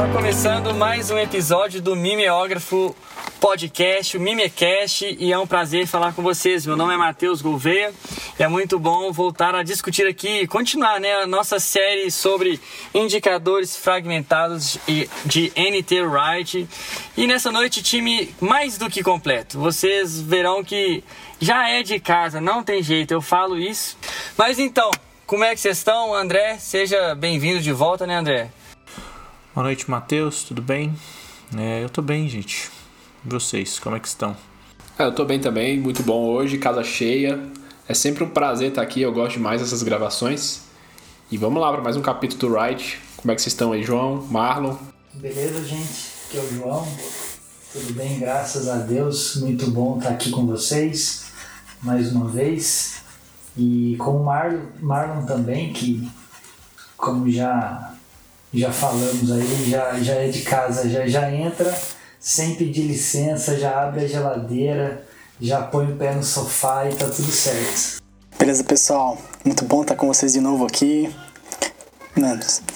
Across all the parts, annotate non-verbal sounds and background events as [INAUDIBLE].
Está começando mais um episódio do Mimeógrafo Podcast, o Mimecast, e é um prazer falar com vocês. Meu nome é Matheus Gouveia e é muito bom voltar a discutir aqui, continuar né, a nossa série sobre indicadores fragmentados de NT Wright. E nessa noite, time mais do que completo. Vocês verão que já é de casa, não tem jeito, eu falo isso. Mas então, como é que vocês estão, André? Seja bem-vindo de volta, né, André? Boa noite, Matheus, tudo bem? É, eu tô bem, gente. E vocês, como é que estão? É, eu tô bem também, muito bom hoje, casa cheia. É sempre um prazer estar aqui, eu gosto demais dessas gravações. E vamos lá para mais um capítulo do Ride. Como é que vocês estão aí, João, Marlon? Beleza, gente? Aqui é o João. Tudo bem, graças a Deus. Muito bom estar aqui com vocês mais uma vez. E com o Marlon, Marlon também, que como já já falamos aí, já, já é de casa, já, já entra sem pedir licença, já abre a geladeira, já põe o pé no sofá e tá tudo certo. Beleza, pessoal? Muito bom estar com vocês de novo aqui.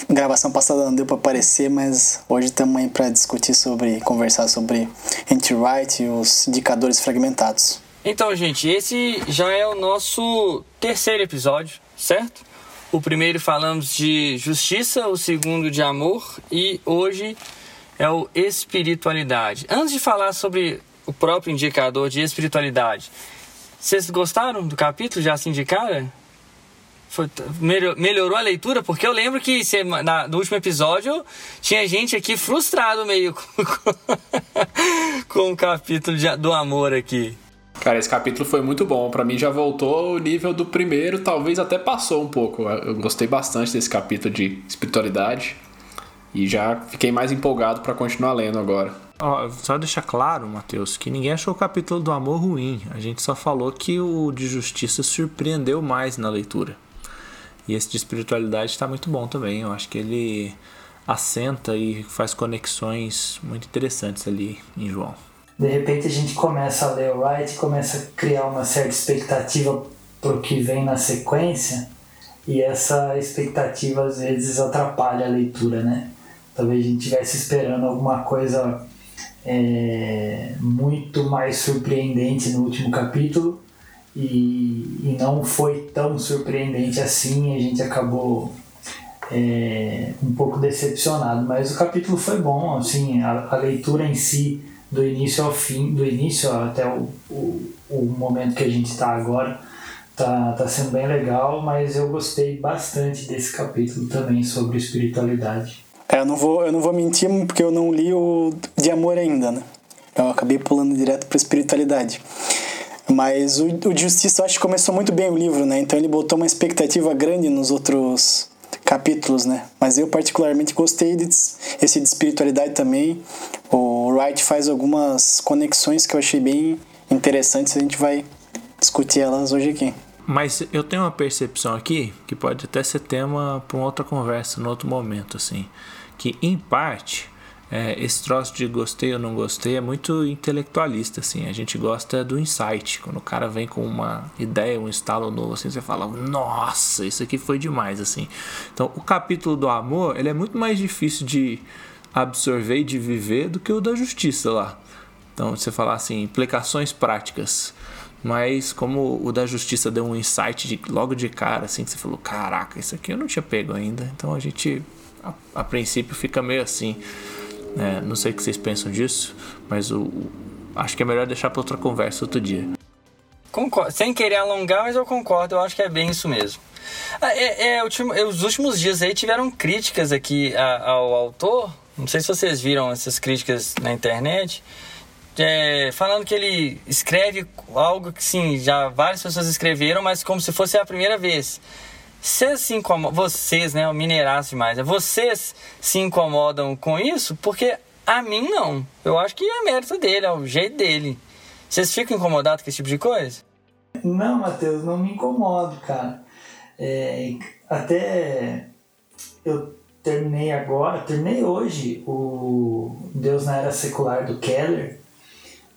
Gravação passada não deu para aparecer, mas hoje estamos aí para discutir sobre, conversar sobre anti-write e os indicadores fragmentados. Então, gente, esse já é o nosso terceiro episódio, certo? O primeiro falamos de justiça, o segundo de amor e hoje é o espiritualidade. Antes de falar sobre o próprio indicador de espiritualidade, vocês gostaram do capítulo já assim de cara? Foi, melhorou a leitura? Porque eu lembro que no último episódio tinha gente aqui frustrado meio [LAUGHS] com, com o capítulo de, do amor aqui. Cara, esse capítulo foi muito bom. Para mim já voltou o nível do primeiro, talvez até passou um pouco. Eu gostei bastante desse capítulo de espiritualidade e já fiquei mais empolgado para continuar lendo agora. Oh, só deixar claro, Matheus, que ninguém achou o capítulo do amor ruim. A gente só falou que o de justiça surpreendeu mais na leitura. E esse de espiritualidade está muito bom também. Eu acho que ele assenta e faz conexões muito interessantes ali em João de repente a gente começa a ler o Wright, começa a criar uma certa expectativa para o que vem na sequência e essa expectativa às vezes atrapalha a leitura, né? Talvez a gente estivesse esperando alguma coisa é, muito mais surpreendente no último capítulo e, e não foi tão surpreendente assim, a gente acabou é, um pouco decepcionado, mas o capítulo foi bom, assim, a, a leitura em si do início ao fim, do início até o, o, o momento que a gente está agora, tá, tá sendo bem legal, mas eu gostei bastante desse capítulo também sobre espiritualidade. É, eu não vou, eu não vou mentir porque eu não li o de amor ainda, né? Eu acabei pulando direto para espiritualidade. Mas o, o justiça eu acho que começou muito bem o livro, né? Então ele botou uma expectativa grande nos outros capítulos, né? Mas eu particularmente gostei desse de espiritualidade também. O Wright faz algumas conexões que eu achei bem interessantes, a gente vai discutir elas hoje aqui. Mas eu tenho uma percepção aqui que pode até ser tema para uma outra conversa, no outro momento, assim, que em parte é, esse troço de gostei ou não gostei é muito intelectualista, assim. A gente gosta do insight. Quando o cara vem com uma ideia, um estalo novo, assim, você fala, nossa, isso aqui foi demais, assim. Então, o capítulo do amor, ele é muito mais difícil de absorver e de viver do que o da justiça lá. Então, você falar assim, implicações práticas. Mas como o da justiça deu um insight de, logo de cara, assim, que você falou, caraca, isso aqui eu não tinha pego ainda. Então a gente, a, a princípio, fica meio assim. É, não sei o que vocês pensam disso, mas o, o acho que é melhor deixar para outra conversa outro dia. Concordo. Sem querer alongar, mas eu concordo, eu acho que é bem isso mesmo. Ah, é, é, último, é, os últimos dias aí tiveram críticas aqui ao autor. Não sei se vocês viram essas críticas na internet. É, falando que ele escreve algo que sim, já várias pessoas escreveram, mas como se fosse a primeira vez. Vocês se incomodam, vocês, né, mineraço demais, né? vocês se incomodam com isso? Porque a mim não. Eu acho que é mérito dele, é o jeito dele. Vocês ficam incomodados com esse tipo de coisa? Não, Matheus, não me incomodo, cara. É, até eu terminei agora, terminei hoje o Deus na Era Secular do Keller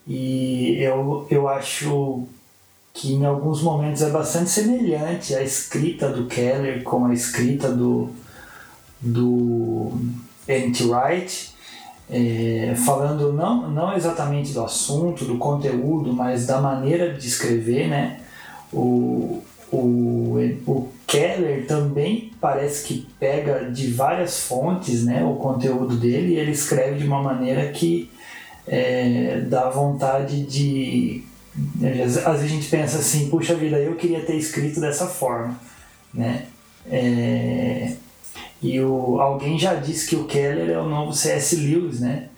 e eu, eu acho que em alguns momentos é bastante semelhante à escrita do Keller com a escrita do, do. Wright, é, falando não, não exatamente do assunto, do conteúdo, mas da maneira de escrever, né? O, o, o Keller também parece que pega de várias fontes né, o conteúdo dele e ele escreve de uma maneira que é, dá vontade de. Às vezes a gente pensa assim, puxa vida, eu queria ter escrito dessa forma. Né? É, e o, alguém já disse que o Keller é o novo C.S. Lewis, né?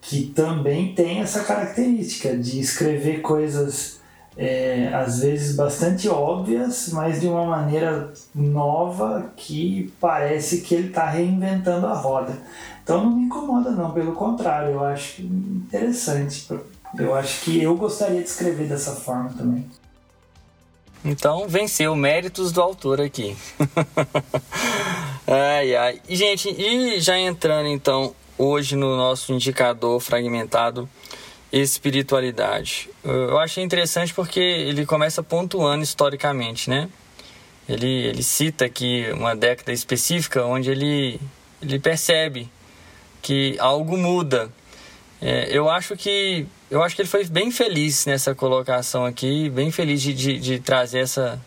que também tem essa característica de escrever coisas é, às vezes bastante óbvias, mas de uma maneira nova que parece que ele está reinventando a roda. Então não me incomoda não, pelo contrário, eu acho interessante. Eu acho que eu gostaria de escrever dessa forma também. Então venceu méritos do autor aqui. [LAUGHS] ai ai. Gente, e já entrando então hoje no nosso indicador fragmentado espiritualidade. Eu achei interessante porque ele começa pontuando historicamente, né? Ele, ele cita aqui uma década específica onde ele, ele percebe que algo muda. É, eu acho que eu acho que ele foi bem feliz nessa colocação aqui, bem feliz de, de, de trazer essa,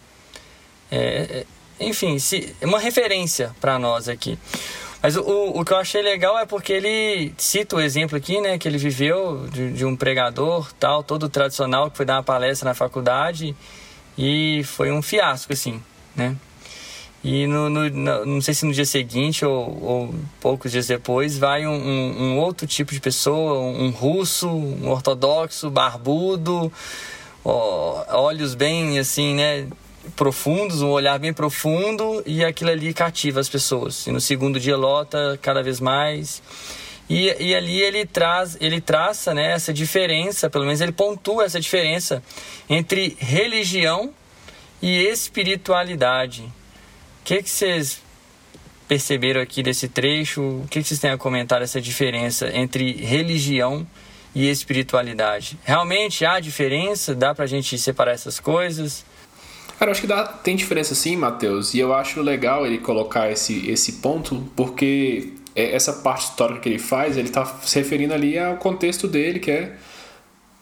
é, é enfim, se, uma referência para nós aqui. Mas o, o que eu achei legal é porque ele cita o exemplo aqui, né, que ele viveu de, de um pregador, tal, todo tradicional, que foi dar uma palestra na faculdade e foi um fiasco, assim, né? E no, no, no, não sei se no dia seguinte ou, ou poucos dias depois vai um, um, um, outro tipo de pessoa, um russo, um ortodoxo, barbudo, ó, olhos bem assim, né? profundos, um olhar bem profundo e aquilo ali cativa as pessoas. E no segundo dia lota cada vez mais. E, e ali ele traz, ele traça né, essa diferença, pelo menos ele pontua essa diferença entre religião e espiritualidade. Que, que vocês perceberam aqui desse trecho? O que, que vocês têm a comentar dessa diferença entre religião e espiritualidade? Realmente há diferença? Dá pra gente separar essas coisas? Cara, eu acho que dá, tem diferença sim, Matheus, e eu acho legal ele colocar esse, esse ponto, porque é, essa parte histórica que ele faz, ele está se referindo ali ao contexto dele, que é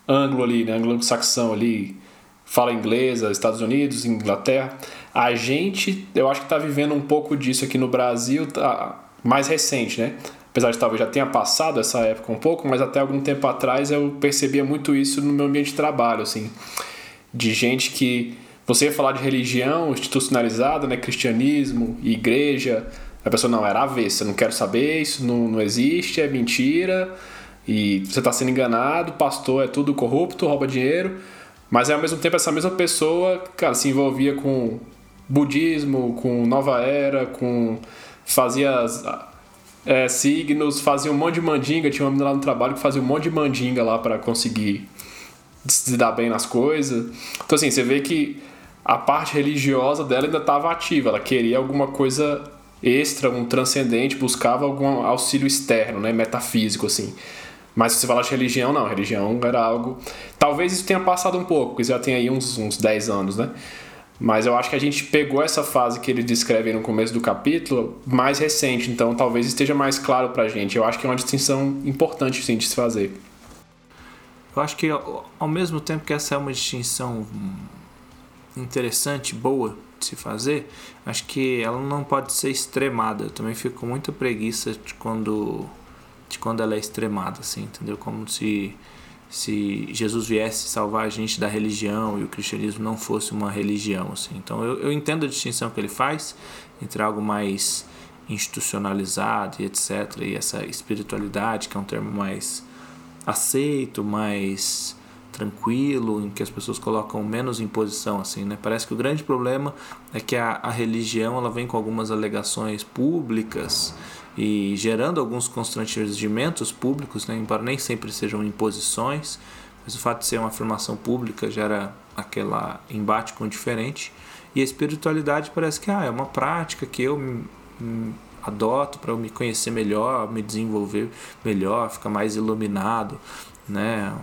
anglo ali, né, anglo-saxão ali, fala inglês, Estados Unidos, Inglaterra. A gente, eu acho que está vivendo um pouco disso aqui no Brasil, tá, mais recente, né? Apesar de talvez já tenha passado essa época um pouco, mas até algum tempo atrás eu percebia muito isso no meu ambiente de trabalho, assim, de gente que você ia falar de religião institucionalizada, né? Cristianismo, igreja. A pessoa não era avessa, não quero saber, isso não, não existe, é mentira. E você está sendo enganado, pastor é tudo corrupto, rouba dinheiro. Mas ao mesmo tempo essa mesma pessoa, cara, se envolvia com budismo, com nova era, com fazia é, signos, fazia um monte de mandinga. Tinha uma menina lá no trabalho que fazia um monte de mandinga lá para conseguir se dar bem nas coisas. Então assim, você vê que a parte religiosa dela ainda estava ativa, ela queria alguma coisa extra, um transcendente, buscava algum auxílio externo, né, metafísico assim. Mas se você falar de religião, não, religião era algo. Talvez isso tenha passado um pouco, porque já tem aí uns, uns 10 anos, né? Mas eu acho que a gente pegou essa fase que ele descreve no começo do capítulo mais recente, então talvez esteja mais claro pra gente. Eu acho que é uma distinção importante sim, de se fazer. Eu acho que ao mesmo tempo que essa é uma distinção interessante, boa de se fazer, acho que ela não pode ser extremada. Eu também fico com muita preguiça de quando, de quando ela é extremada, assim, entendeu? Como se, se Jesus viesse salvar a gente da religião e o cristianismo não fosse uma religião, assim. Então eu, eu entendo a distinção que ele faz entre algo mais institucionalizado e etc. E essa espiritualidade, que é um termo mais aceito, mais tranquilo, em que as pessoas colocam menos imposição, assim, né? Parece que o grande problema é que a, a religião ela vem com algumas alegações públicas e gerando alguns constrangimentos públicos, né? embora nem sempre sejam imposições, mas o fato de ser uma afirmação pública gera aquela embate com o diferente. E a espiritualidade parece que ah, é uma prática que eu adoto para eu me conhecer melhor, me desenvolver melhor, ficar mais iluminado, né?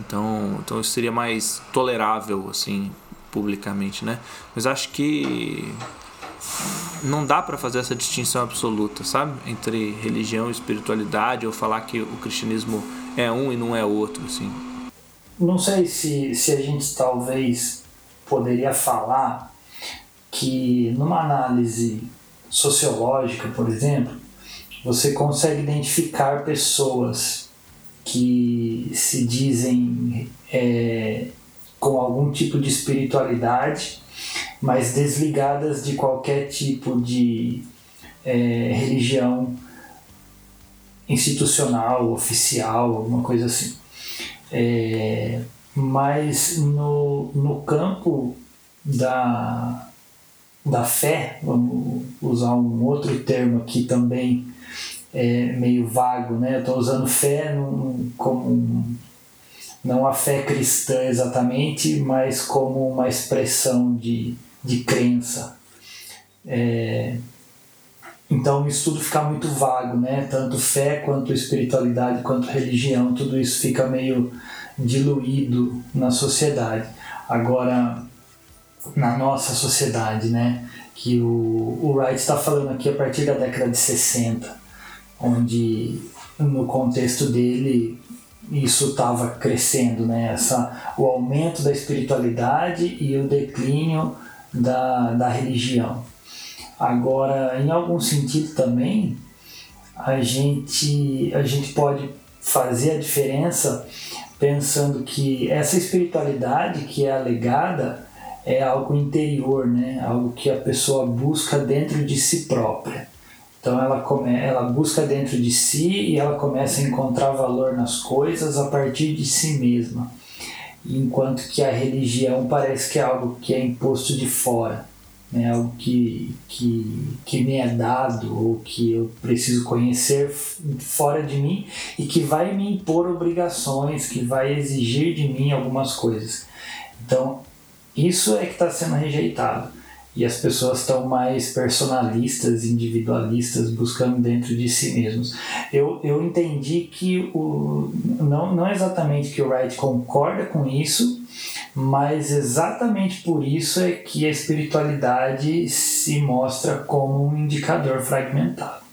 Então, então isso seria mais tolerável, assim, publicamente, né? Mas acho que não dá para fazer essa distinção absoluta, sabe? Entre religião e espiritualidade, ou falar que o cristianismo é um e não é outro, assim. Não sei se, se a gente talvez poderia falar que numa análise sociológica, por exemplo, você consegue identificar pessoas que se dizem é, com algum tipo de espiritualidade, mas desligadas de qualquer tipo de é, religião institucional, oficial, alguma coisa assim. É, mas no, no campo da, da fé, vamos usar um outro termo aqui também é meio vago, né? Eu estou usando fé num, como não a fé cristã exatamente, mas como uma expressão de, de crença. É, então isso tudo fica muito vago, né? Tanto fé quanto espiritualidade, quanto religião, tudo isso fica meio diluído na sociedade. Agora, na nossa sociedade, né? Que o, o Wright está falando aqui a partir da década de 60, onde no contexto dele isso estava crescendo, né? Essa, o aumento da espiritualidade e o declínio da, da religião. Agora, em algum sentido também, a gente, a gente pode fazer a diferença pensando que essa espiritualidade que é alegada é algo interior, né? algo que a pessoa busca dentro de si própria. Então ela, come, ela busca dentro de si e ela começa a encontrar valor nas coisas a partir de si mesma. Enquanto que a religião parece que é algo que é imposto de fora, né? algo que, que, que me é dado ou que eu preciso conhecer fora de mim e que vai me impor obrigações, que vai exigir de mim algumas coisas. Então, isso é que está sendo rejeitado e as pessoas estão mais personalistas, individualistas, buscando dentro de si mesmos. Eu, eu entendi que o, não, não exatamente que o Wright concorda com isso, mas exatamente por isso é que a espiritualidade se mostra como um indicador fragmentado.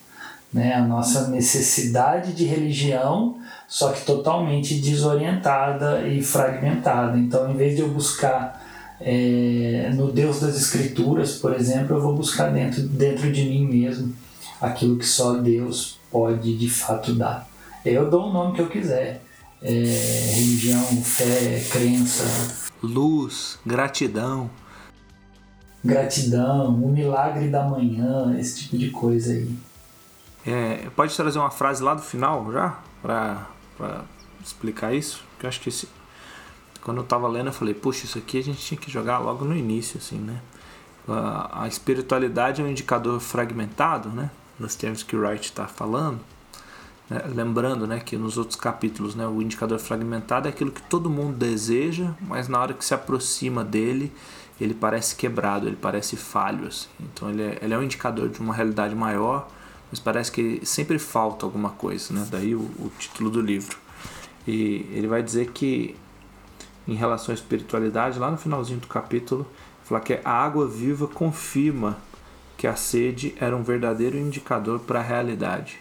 Né? A nossa necessidade de religião, só que totalmente desorientada e fragmentada. Então, em vez de eu buscar é, no Deus das Escrituras, por exemplo, eu vou buscar dentro, dentro de mim mesmo aquilo que só Deus pode de fato dar. Eu dou o nome que eu quiser. É, religião, fé, crença. Luz, gratidão. Gratidão, o milagre da manhã, esse tipo de coisa aí. É, pode trazer uma frase lá do final já? Para explicar isso? Que eu acho que esse, quando eu tava lendo, eu falei, puxa, isso aqui a gente tinha que jogar logo no início, assim, né? A, a espiritualidade é um indicador fragmentado, né? Nos termos que Wright está falando. Né? Lembrando, né, que nos outros capítulos, né, o indicador fragmentado é aquilo que todo mundo deseja, mas na hora que se aproxima dele, ele parece quebrado, ele parece falho, assim. Então ele é, ele é um indicador de uma realidade maior, mas parece que sempre falta alguma coisa, né? Daí o, o título do livro. E ele vai dizer que em relação à espiritualidade, lá no finalzinho do capítulo, fala que a água viva confirma que a sede era um verdadeiro indicador para a realidade.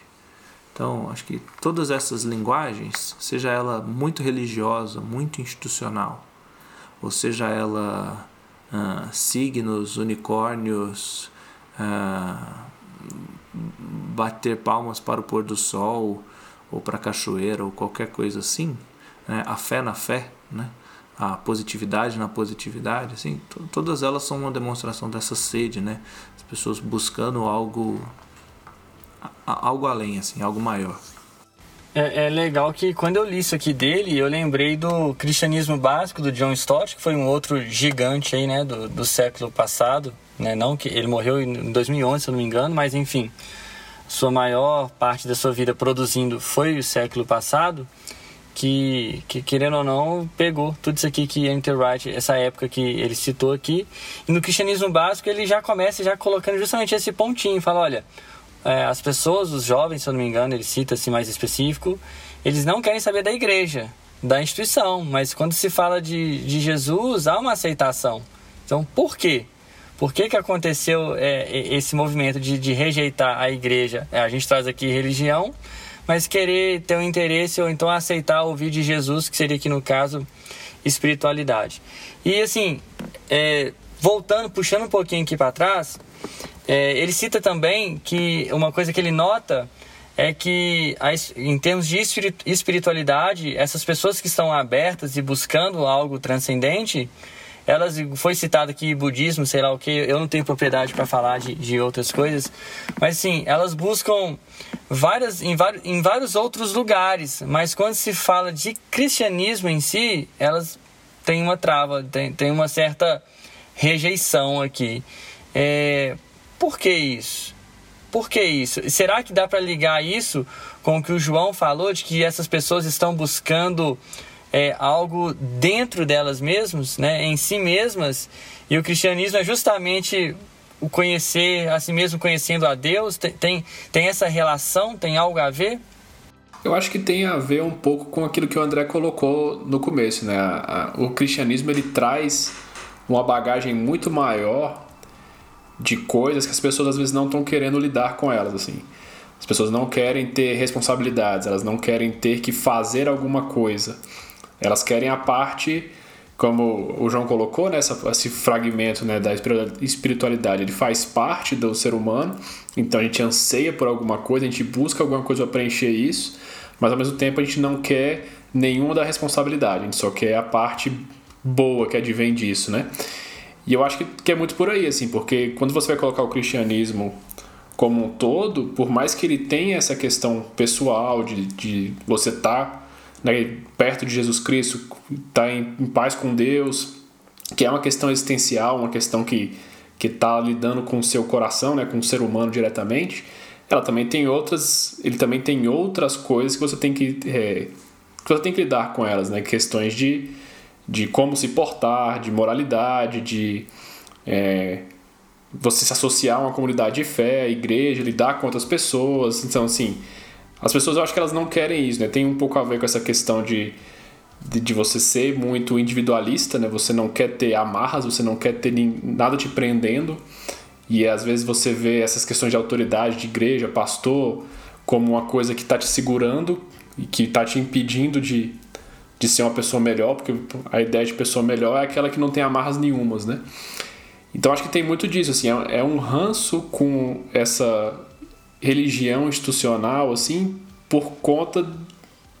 Então, acho que todas essas linguagens, seja ela muito religiosa, muito institucional, ou seja ela ah, signos, unicórnios, ah, bater palmas para o pôr do sol, ou para a cachoeira, ou qualquer coisa assim, né? a fé na fé, né? A positividade na positividade, assim, todas elas são uma demonstração dessa sede, né? As pessoas buscando algo algo além, assim, algo maior. É, é, legal que quando eu li isso aqui dele, eu lembrei do Cristianismo Básico do John Stott, que foi um outro gigante aí, né, do, do século passado, né, não que ele morreu em 2011, se eu não me engano, mas enfim, sua maior parte da sua vida produzindo foi o século passado que, que, querendo ou não, pegou tudo isso aqui que Enter Wright, essa época que ele citou aqui. E no cristianismo básico ele já começa já colocando justamente esse pontinho, fala, olha, é, as pessoas, os jovens, se eu não me engano, ele cita assim mais específico, eles não querem saber da igreja, da instituição, mas quando se fala de, de Jesus, há uma aceitação. Então, por quê? por que, que aconteceu é, esse movimento de, de rejeitar a igreja. É, a gente traz aqui religião, mas querer ter um interesse ou então aceitar ouvir de Jesus, que seria aqui no caso espiritualidade. E assim, é, voltando, puxando um pouquinho aqui para trás, é, ele cita também que uma coisa que ele nota é que em termos de espiritualidade, essas pessoas que estão abertas e buscando algo transcendente, elas foi citado aqui budismo, sei lá o que, eu não tenho propriedade para falar de, de outras coisas, mas sim, elas buscam várias em, vários, em vários outros lugares, mas quando se fala de cristianismo em si, elas têm uma trava, tem, tem uma certa rejeição aqui. É, por que isso? Por que isso? Será que dá para ligar isso com o que o João falou de que essas pessoas estão buscando é, algo dentro delas mesmas, né, em si mesmas, e o cristianismo é justamente o conhecer a si mesmo conhecendo a Deus? Tem, tem, essa relação? Tem algo a ver? Eu acho que tem a ver um pouco com aquilo que o André colocou no começo, né? O cristianismo ele traz uma bagagem muito maior de coisas que as pessoas às vezes não estão querendo lidar com elas, assim. As pessoas não querem ter responsabilidades, elas não querem ter que fazer alguma coisa. Elas querem a parte, como o João colocou, né, esse fragmento né, da espiritualidade, ele faz parte do ser humano, então a gente anseia por alguma coisa, a gente busca alguma coisa para preencher isso, mas ao mesmo tempo a gente não quer nenhuma da responsabilidade, a gente só quer a parte boa que advém disso, né? E eu acho que, que é muito por aí, assim, porque quando você vai colocar o cristianismo como um todo, por mais que ele tenha essa questão pessoal de, de você estar tá né, perto de Jesus Cristo, estar tá em, em, paz com Deus, que é uma questão existencial, uma questão que que está lidando com o seu coração, né, com o ser humano diretamente, ela também tem outras, ele também tem outras coisas que você tem que, é, que você tem que lidar com elas, né, questões de, de como se portar, de moralidade, de é, você se associar a uma comunidade de fé, igreja, lidar com outras pessoas, então assim as pessoas eu acho que elas não querem isso, né? Tem um pouco a ver com essa questão de, de, de, você ser muito individualista, né? Você não quer ter amarras, você não quer ter nada te prendendo. E às vezes você vê essas questões de autoridade, de igreja, pastor, como uma coisa que está te segurando e que está te impedindo de, de ser uma pessoa melhor, porque a ideia de pessoa melhor é aquela que não tem amarras nenhumas, né? Então acho que tem muito disso, assim, é, é um ranço com essa religião institucional assim por conta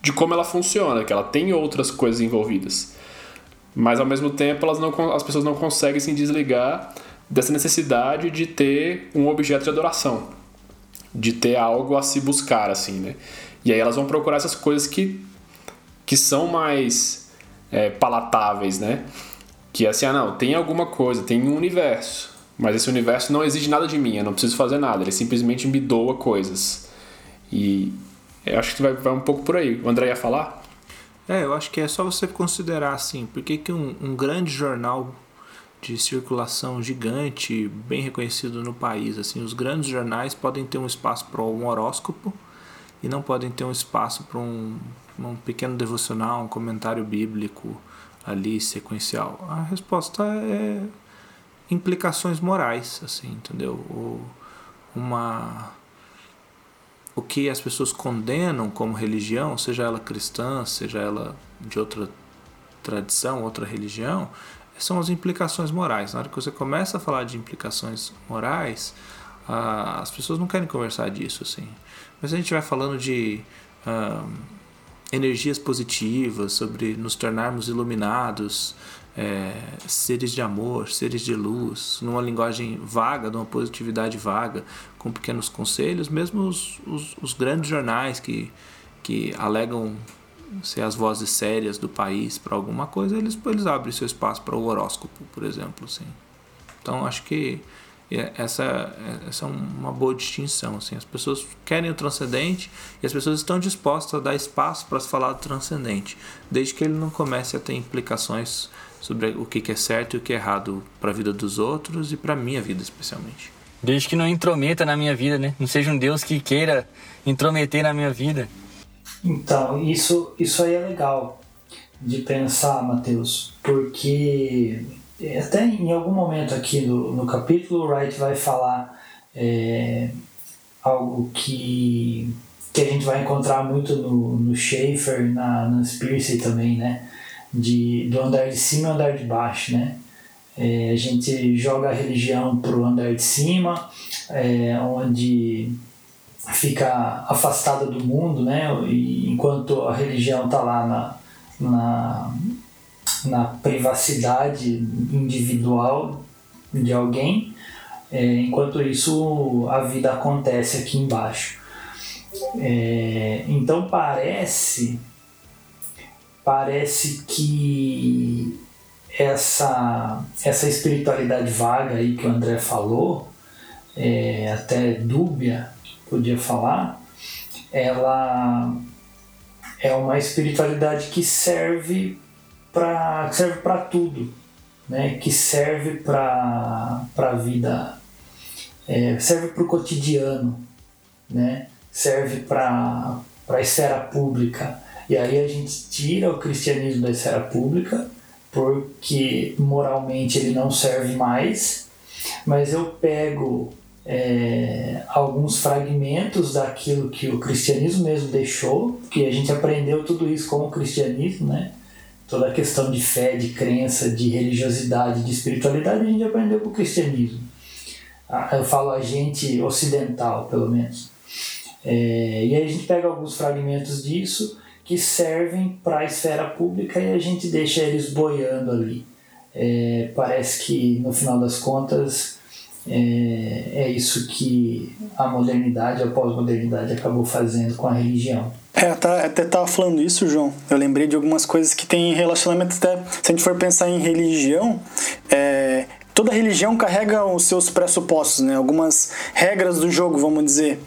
de como ela funciona, que ela tem outras coisas envolvidas. Mas ao mesmo tempo elas não, as pessoas não conseguem se desligar dessa necessidade de ter um objeto de adoração, de ter algo a se buscar assim, né? E aí elas vão procurar essas coisas que, que são mais é, palatáveis, né? Que é assim, ah não, tem alguma coisa, tem um universo. Mas esse universo não exige nada de mim, eu não preciso fazer nada, ele simplesmente me doa coisas. E eu acho que vai, vai um pouco por aí. O André ia falar? É, eu acho que é só você considerar assim, por que, que um, um grande jornal de circulação gigante, bem reconhecido no país, assim, os grandes jornais podem ter um espaço para um horóscopo e não podem ter um espaço para um, um pequeno devocional, um comentário bíblico ali sequencial. A resposta é implicações morais, assim, entendeu? O, uma o que as pessoas condenam como religião, seja ela cristã, seja ela de outra tradição, outra religião, são as implicações morais. Na hora que você começa a falar de implicações morais, ah, as pessoas não querem conversar disso, assim. Mas a gente vai falando de ah, energias positivas, sobre nos tornarmos iluminados, é, seres de amor, seres de luz, numa linguagem vaga, numa positividade vaga, com pequenos conselhos, mesmo os, os, os, grandes jornais que, que alegam ser as vozes sérias do país para alguma coisa, eles, eles abrem seu espaço para o horóscopo, por exemplo. Assim. Então acho que essa, essa é uma boa distinção. Assim. As pessoas querem o transcendente e as pessoas estão dispostas a dar espaço para se falar do transcendente, desde que ele não comece a ter implicações sobre o que é certo e o que é errado para a vida dos outros e para a minha vida especialmente. Desde que não intrometa na minha vida, né? Não seja um Deus que queira intrometer na minha vida. Então, isso, isso aí é legal de pensar, Mateus, porque até em algum momento aqui no, no capítulo, o Wright vai falar é, algo que, que a gente vai encontrar muito no, no Schaefer, na Nancy Pierce também, né? De, do andar de cima e andar de baixo, né? É, a gente joga a religião para o andar de cima, é, onde fica afastada do mundo, né? E enquanto a religião está lá na, na, na privacidade individual de alguém, é, enquanto isso a vida acontece aqui embaixo. É, então parece parece que essa essa espiritualidade vaga aí que o André falou é, até dúbia podia falar ela é uma espiritualidade que serve para serve para tudo né? Que serve para a vida é, serve para o cotidiano né? Serve para a esfera pública e aí a gente tira o cristianismo da esfera pública porque moralmente ele não serve mais mas eu pego é, alguns fragmentos daquilo que o cristianismo mesmo deixou, que a gente aprendeu tudo isso com o cristianismo, né? Toda a questão de fé, de crença, de religiosidade, de espiritualidade, a gente aprendeu com o cristianismo. Eu falo a gente ocidental, pelo menos. É, e aí a gente pega alguns fragmentos disso que servem para a esfera pública e a gente deixa eles boiando ali. É, parece que no final das contas é, é isso que a modernidade, a pós-modernidade acabou fazendo com a religião. É, tá, até tava falando isso, João. Eu lembrei de algumas coisas que tem relacionamento até. Se a gente for pensar em religião, é, toda religião carrega os seus pressupostos, né? Algumas regras do jogo, vamos dizer.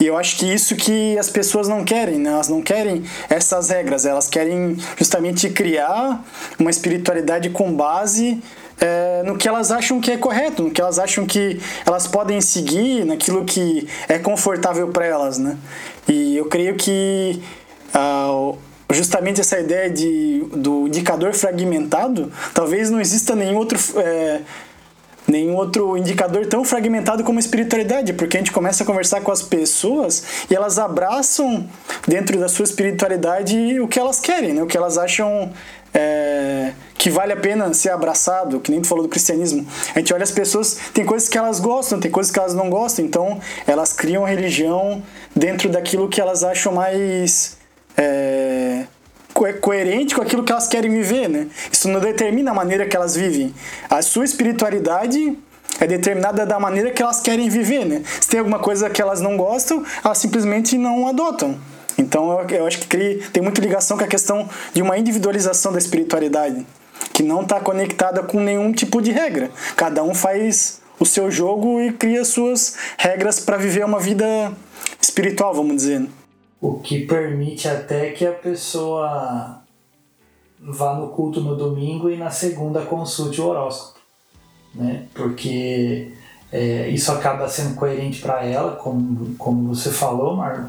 E eu acho que isso que as pessoas não querem, né? Elas não querem essas regras, elas querem justamente criar uma espiritualidade com base é, no que elas acham que é correto, no que elas acham que elas podem seguir, naquilo que é confortável para elas, né? E eu creio que ah, justamente essa ideia de, do indicador fragmentado, talvez não exista nenhum outro é, nenhum outro indicador tão fragmentado como a espiritualidade, porque a gente começa a conversar com as pessoas e elas abraçam dentro da sua espiritualidade o que elas querem, né? o que elas acham é, que vale a pena ser abraçado, que nem tu falou do cristianismo. A gente olha as pessoas, tem coisas que elas gostam, tem coisas que elas não gostam, então elas criam religião dentro daquilo que elas acham mais é, coerente com aquilo que elas querem viver, né? Isso não determina a maneira que elas vivem. A sua espiritualidade é determinada da maneira que elas querem viver, né? Se tem alguma coisa que elas não gostam, elas simplesmente não adotam. Então eu, acho que tem muita ligação com a questão de uma individualização da espiritualidade, que não está conectada com nenhum tipo de regra. Cada um faz o seu jogo e cria suas regras para viver uma vida espiritual, vamos dizer. O que permite até que a pessoa vá no culto no domingo e na segunda consulte o horóscopo, né? Porque é, isso acaba sendo coerente para ela, como, como você falou, Marlon,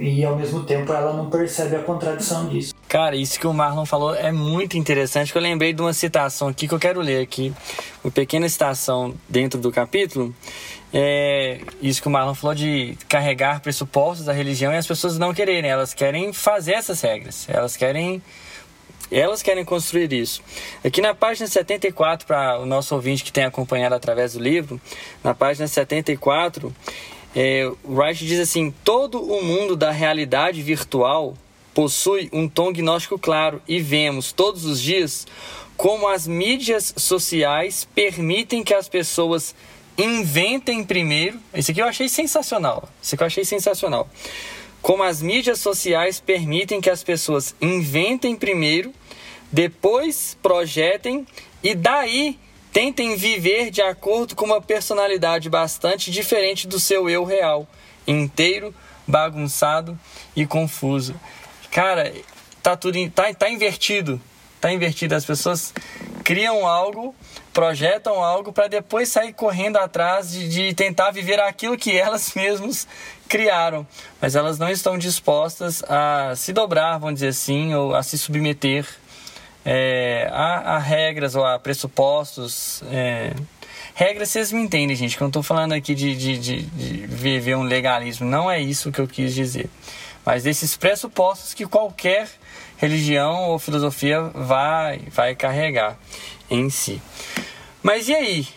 e ao mesmo tempo ela não percebe a contradição disso. Cara, isso que o Marlon falou é muito interessante, que eu lembrei de uma citação aqui que eu quero ler aqui. Uma pequena citação dentro do capítulo. É isso que o Marlon falou de carregar pressupostos da religião e as pessoas não quererem, elas querem fazer essas regras, elas querem elas querem construir isso. Aqui na página 74, para o nosso ouvinte que tem acompanhado através do livro, na página 74, é, Wright diz assim: todo o mundo da realidade virtual possui um tom gnóstico claro e vemos todos os dias como as mídias sociais permitem que as pessoas inventem primeiro. Isso aqui eu achei sensacional. Isso aqui eu achei sensacional. Como as mídias sociais permitem que as pessoas inventem primeiro, depois projetem e daí Tentem viver de acordo com uma personalidade bastante diferente do seu eu real, inteiro, bagunçado e confuso. Cara, tá tudo tá, tá invertido. Tá invertido. As pessoas criam algo, projetam algo para depois sair correndo atrás de, de tentar viver aquilo que elas [LAUGHS] mesmas criaram, mas elas não estão dispostas a se dobrar, vamos dizer assim, ou a se submeter é, há, há, regras ou há pressupostos. É, regras, vocês me entendem, gente, que eu não estou falando aqui de, de, de, de, viver um legalismo. Não é isso que eu quis dizer. Mas desses pressupostos que qualquer religião ou filosofia vai, vai carregar em si. Mas e aí?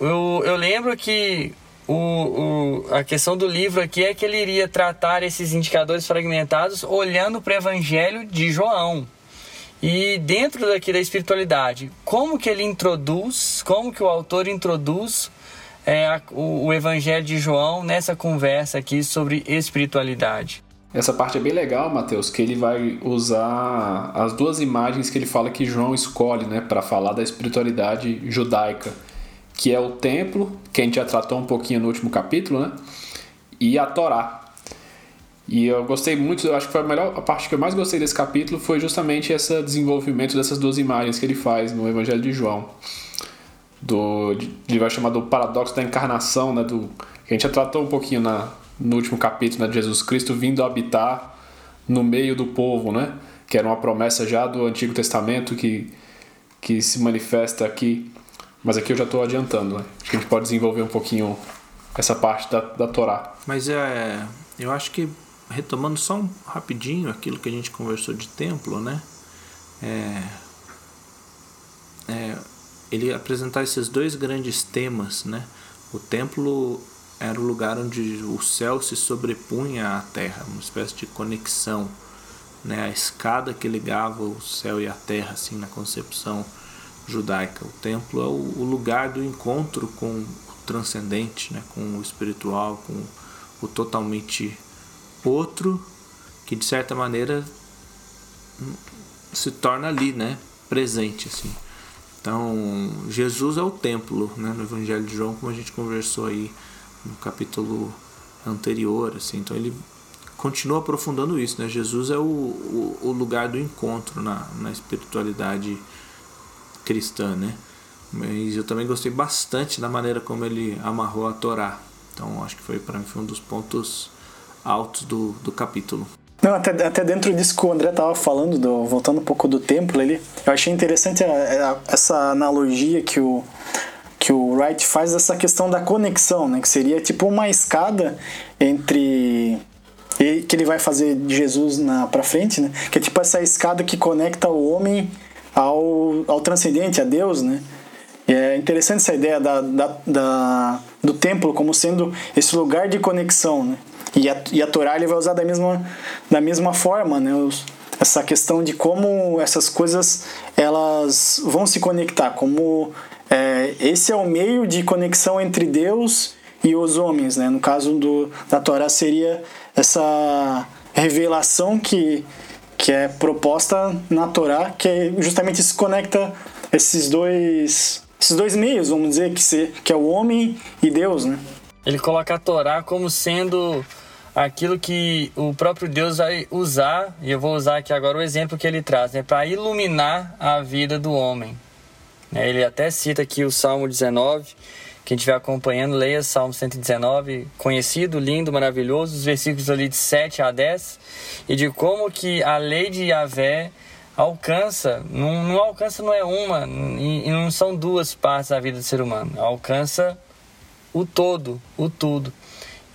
Eu, eu lembro que o, o, a questão do livro aqui é que ele iria tratar esses indicadores fragmentados olhando para o Evangelho de João. E dentro daqui da espiritualidade, como que ele introduz, como que o autor introduz é, a, o, o Evangelho de João nessa conversa aqui sobre espiritualidade? Essa parte é bem legal, Mateus, que ele vai usar as duas imagens que ele fala que João escolhe, né, para falar da espiritualidade judaica, que é o templo, que a gente já tratou um pouquinho no último capítulo, né, e a Torá, e eu gostei muito, eu acho que foi a melhor a parte que eu mais gostei desse capítulo foi justamente esse desenvolvimento dessas duas imagens que ele faz no Evangelho de João. Do, ele vai chamar do paradoxo da encarnação, né, do, que a gente já tratou um pouquinho na, no último capítulo né, de Jesus Cristo vindo habitar no meio do povo, né, que era uma promessa já do Antigo Testamento que, que se manifesta aqui. Mas aqui eu já estou adiantando, né? acho que a gente pode desenvolver um pouquinho essa parte da, da Torá. Mas é, eu acho que retomando só um rapidinho aquilo que a gente conversou de templo, né? É, é, ele apresentar esses dois grandes temas, né? O templo era o lugar onde o céu se sobrepunha à terra, uma espécie de conexão, né? A escada que ligava o céu e a terra, assim, na concepção judaica. O templo é o, lugar do encontro com o transcendente, né? Com o espiritual, com o totalmente outro que de certa maneira se torna ali, né, presente assim. Então, Jesus é o templo, né, no Evangelho de João, como a gente conversou aí no capítulo anterior, assim. Então ele continua aprofundando isso, né? Jesus é o, o, o lugar do encontro na, na espiritualidade cristã, né? Mas eu também gostei bastante da maneira como ele amarrou a Torá. Então acho que foi para mim foi um dos pontos altos do, do capítulo. Não, até, até dentro disso que o André estava falando, do, voltando um pouco do templo ali, eu achei interessante a, a, essa analogia que o, que o Wright faz dessa questão da conexão, né? Que seria tipo uma escada entre que ele vai fazer de Jesus na para frente, né? Que é tipo essa escada que conecta o homem ao, ao transcendente, a Deus, né? E é interessante essa ideia da, da, da, do templo como sendo esse lugar de conexão, né? E a, e a Torá ele vai usar da mesma, da mesma forma, né? Os, essa questão de como essas coisas elas vão se conectar, como é, esse é o meio de conexão entre Deus e os homens, né? No caso do, da Torá seria essa revelação que, que é proposta na Torá, que é justamente se conecta esses dois esses dois meios, vamos dizer, que, se, que é o homem e Deus, né? Ele coloca a Torá como sendo aquilo que o próprio Deus vai usar, e eu vou usar aqui agora o exemplo que ele traz, né, para iluminar a vida do homem. Né, ele até cita aqui o Salmo 19, quem estiver acompanhando, leia Salmo 119, conhecido, lindo, maravilhoso, os versículos ali de 7 a 10, e de como que a lei de Yahvé alcança, não, não alcança não é uma, e, e não são duas partes da vida do ser humano, alcança o todo, o tudo.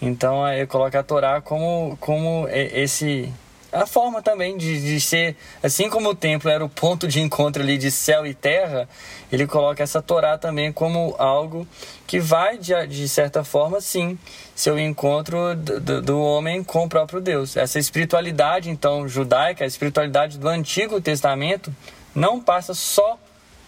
Então eu coloco a Torá como, como esse a forma também de, de ser, assim como o templo era o ponto de encontro ali de céu e terra, ele coloca essa Torá também como algo que vai, de, de certa forma, sim, ser o encontro do, do homem com o próprio Deus. Essa espiritualidade, então, judaica, a espiritualidade do Antigo Testamento, não passa só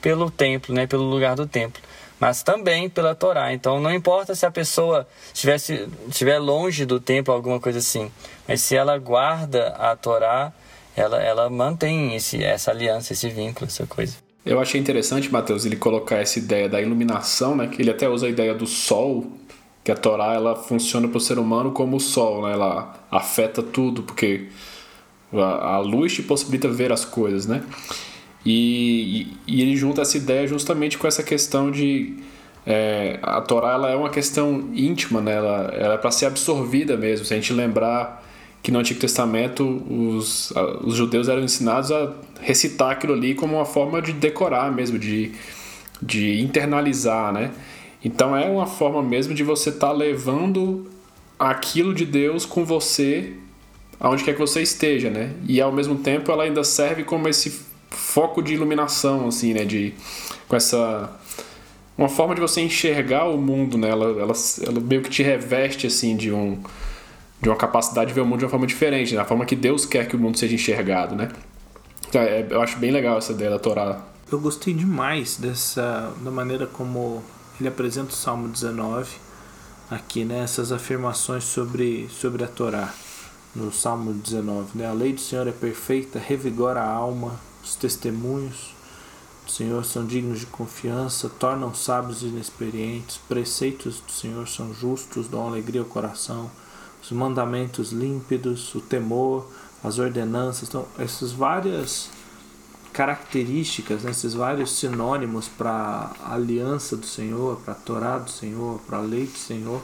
pelo templo, né, pelo lugar do templo mas também pela Torá. Então não importa se a pessoa estivesse, estiver longe do templo, alguma coisa assim, mas se ela guarda a Torá, ela, ela mantém esse, essa aliança, esse vínculo, essa coisa. Eu achei interessante, Mateus, ele colocar essa ideia da iluminação, né? Que ele até usa a ideia do sol, que a Torá ela funciona para o ser humano como o sol, né? Ela afeta tudo, porque a, a luz te possibilita ver as coisas, né? E, e, ele junta essa ideia justamente com essa questão de é, a Torá ela é uma questão íntima, né? ela, ela é para ser absorvida mesmo. Se a gente lembrar que no Antigo Testamento os, os judeus eram ensinados a recitar aquilo ali como uma forma de decorar mesmo, de, de internalizar, né? Então é uma forma mesmo de você estar tá levando aquilo de Deus com você aonde quer que você esteja, né? E ao mesmo tempo ela ainda serve como esse foco de iluminação, assim, né? De, com essa uma forma de você enxergar o mundo, né? Ela, ela, ela meio que te reveste assim de um de uma capacidade de ver o mundo de uma forma diferente, né? da forma que Deus quer que o mundo seja enxergado, né? Então, é, eu acho bem legal essa ideia da Torá. Eu gostei demais dessa da maneira como ele apresenta o Salmo 19 aqui, né? Essas afirmações sobre sobre a Torá no Salmo 19, né? A lei do Senhor é perfeita, revigora a alma, os testemunhos do Senhor são dignos de confiança, tornam sábios e inexperientes, preceitos do Senhor são justos, dão alegria ao coração, os mandamentos límpidos, o temor, as ordenanças, então essas várias características, né, esses vários sinônimos para a aliança do Senhor, para a Torá do Senhor, para a lei do Senhor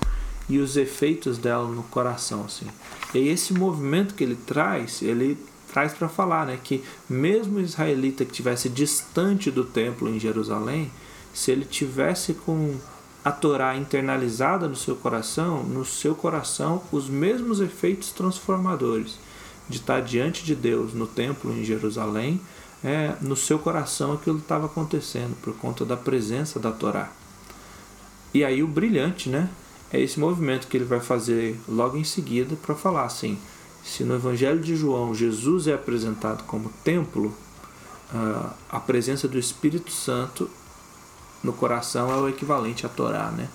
e os efeitos dela no coração, assim. E esse movimento que ele traz, ele traz para falar, né, que mesmo o israelita que tivesse distante do templo em Jerusalém, se ele tivesse com a Torá internalizada no seu coração, no seu coração os mesmos efeitos transformadores de estar diante de Deus no templo em Jerusalém, é, no seu coração aquilo estava acontecendo por conta da presença da Torá. E aí o brilhante, né, é esse movimento que ele vai fazer logo em seguida para falar assim: se no Evangelho de João Jesus é apresentado como templo, ah, a presença do Espírito Santo no coração é o equivalente à Torá, né?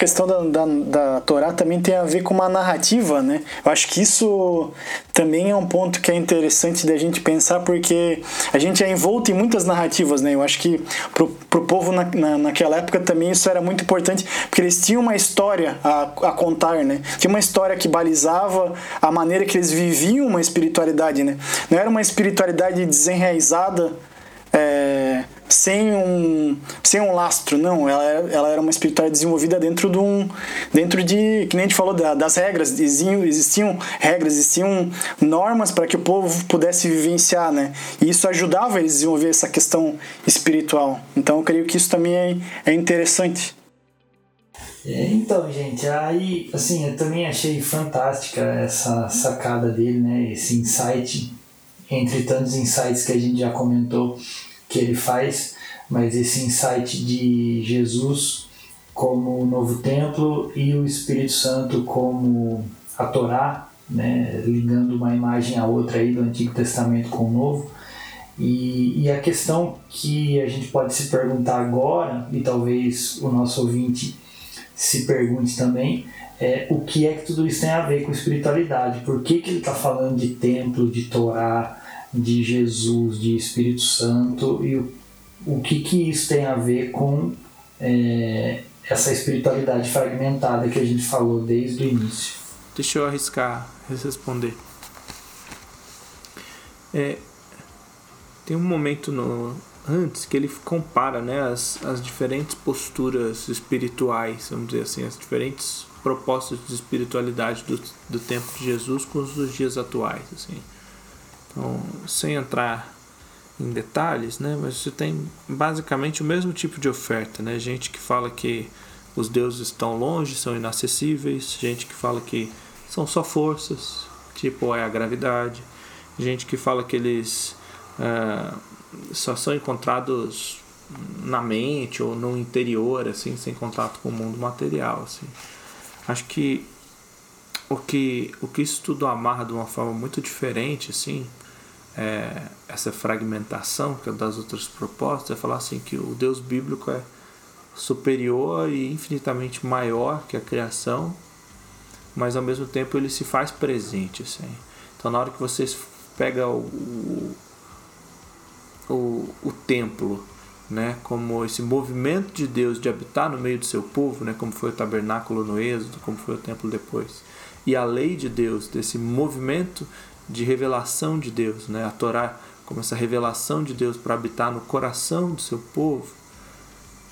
Questão da, da, da Torá também tem a ver com uma narrativa, né? Eu acho que isso também é um ponto que é interessante da gente pensar, porque a gente é envolto em muitas narrativas, né? Eu acho que pro, pro povo na, na, naquela época também isso era muito importante, porque eles tinham uma história a, a contar, né? Tinha uma história que balizava a maneira que eles viviam uma espiritualidade, né? Não era uma espiritualidade desenraizada, é, sem um sem um lastro não. Ela, ela era uma espiritualidade desenvolvida dentro de um dentro de que nem a gente falou das regras existiam, existiam regras existiam normas para que o povo pudesse vivenciar né? E isso ajudava eles a desenvolver essa questão espiritual. Então eu creio que isso também é, é interessante. É, então gente aí assim eu também achei fantástica essa sacada dele né? Esse insight entre tantos insights que a gente já comentou que ele faz, mas esse insight de Jesus como o novo templo e o Espírito Santo como a Torá, né, ligando uma imagem à outra aí do Antigo Testamento com o Novo. E, e a questão que a gente pode se perguntar agora, e talvez o nosso ouvinte se pergunte também, é o que é que tudo isso tem a ver com espiritualidade? Por que, que ele está falando de templo, de Torá, de Jesus, de Espírito Santo e o, o que, que isso tem a ver com é, essa espiritualidade fragmentada que a gente falou desde o início. Deixa eu arriscar responder. É, tem um momento no, antes que ele compara né, as, as diferentes posturas espirituais, vamos dizer assim, as diferentes propostas de espiritualidade do, do tempo de Jesus com os dias atuais. Assim. Então, sem entrar em detalhes, né, mas você tem basicamente o mesmo tipo de oferta, né? Gente que fala que os deuses estão longe, são inacessíveis, gente que fala que são só forças, tipo é a gravidade, gente que fala que eles uh, só são encontrados na mente ou no interior, assim, sem contato com o mundo material, assim. Acho que o que o que isso tudo amarra de uma forma muito diferente, assim, é, essa fragmentação que é das outras propostas, é falar assim que o Deus bíblico é superior e infinitamente maior que a criação, mas ao mesmo tempo ele se faz presente, assim. Então na hora que vocês pega o, o, o templo, né, como esse movimento de Deus de habitar no meio do seu povo, né, como foi o tabernáculo no Êxodo, como foi o templo depois e a lei de Deus, desse movimento de revelação de Deus, né? a Torá como essa revelação de Deus para habitar no coração do seu povo,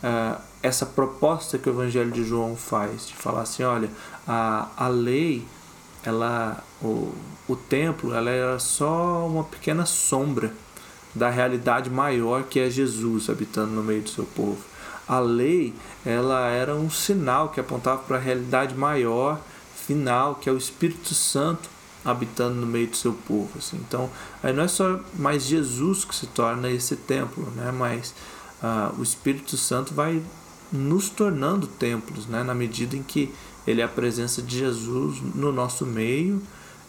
uh, essa proposta que o Evangelho de João faz, de falar assim, olha, a, a lei ela o, o templo ela era só uma pequena sombra da realidade maior que é Jesus habitando no meio do seu povo. A lei ela era um sinal que apontava para a realidade maior, final, que é o Espírito Santo habitando no meio do seu povo. Assim. Então, aí não é só mais Jesus que se torna esse templo, né? mas ah, o Espírito Santo vai nos tornando templos, né? na medida em que ele é a presença de Jesus no nosso meio,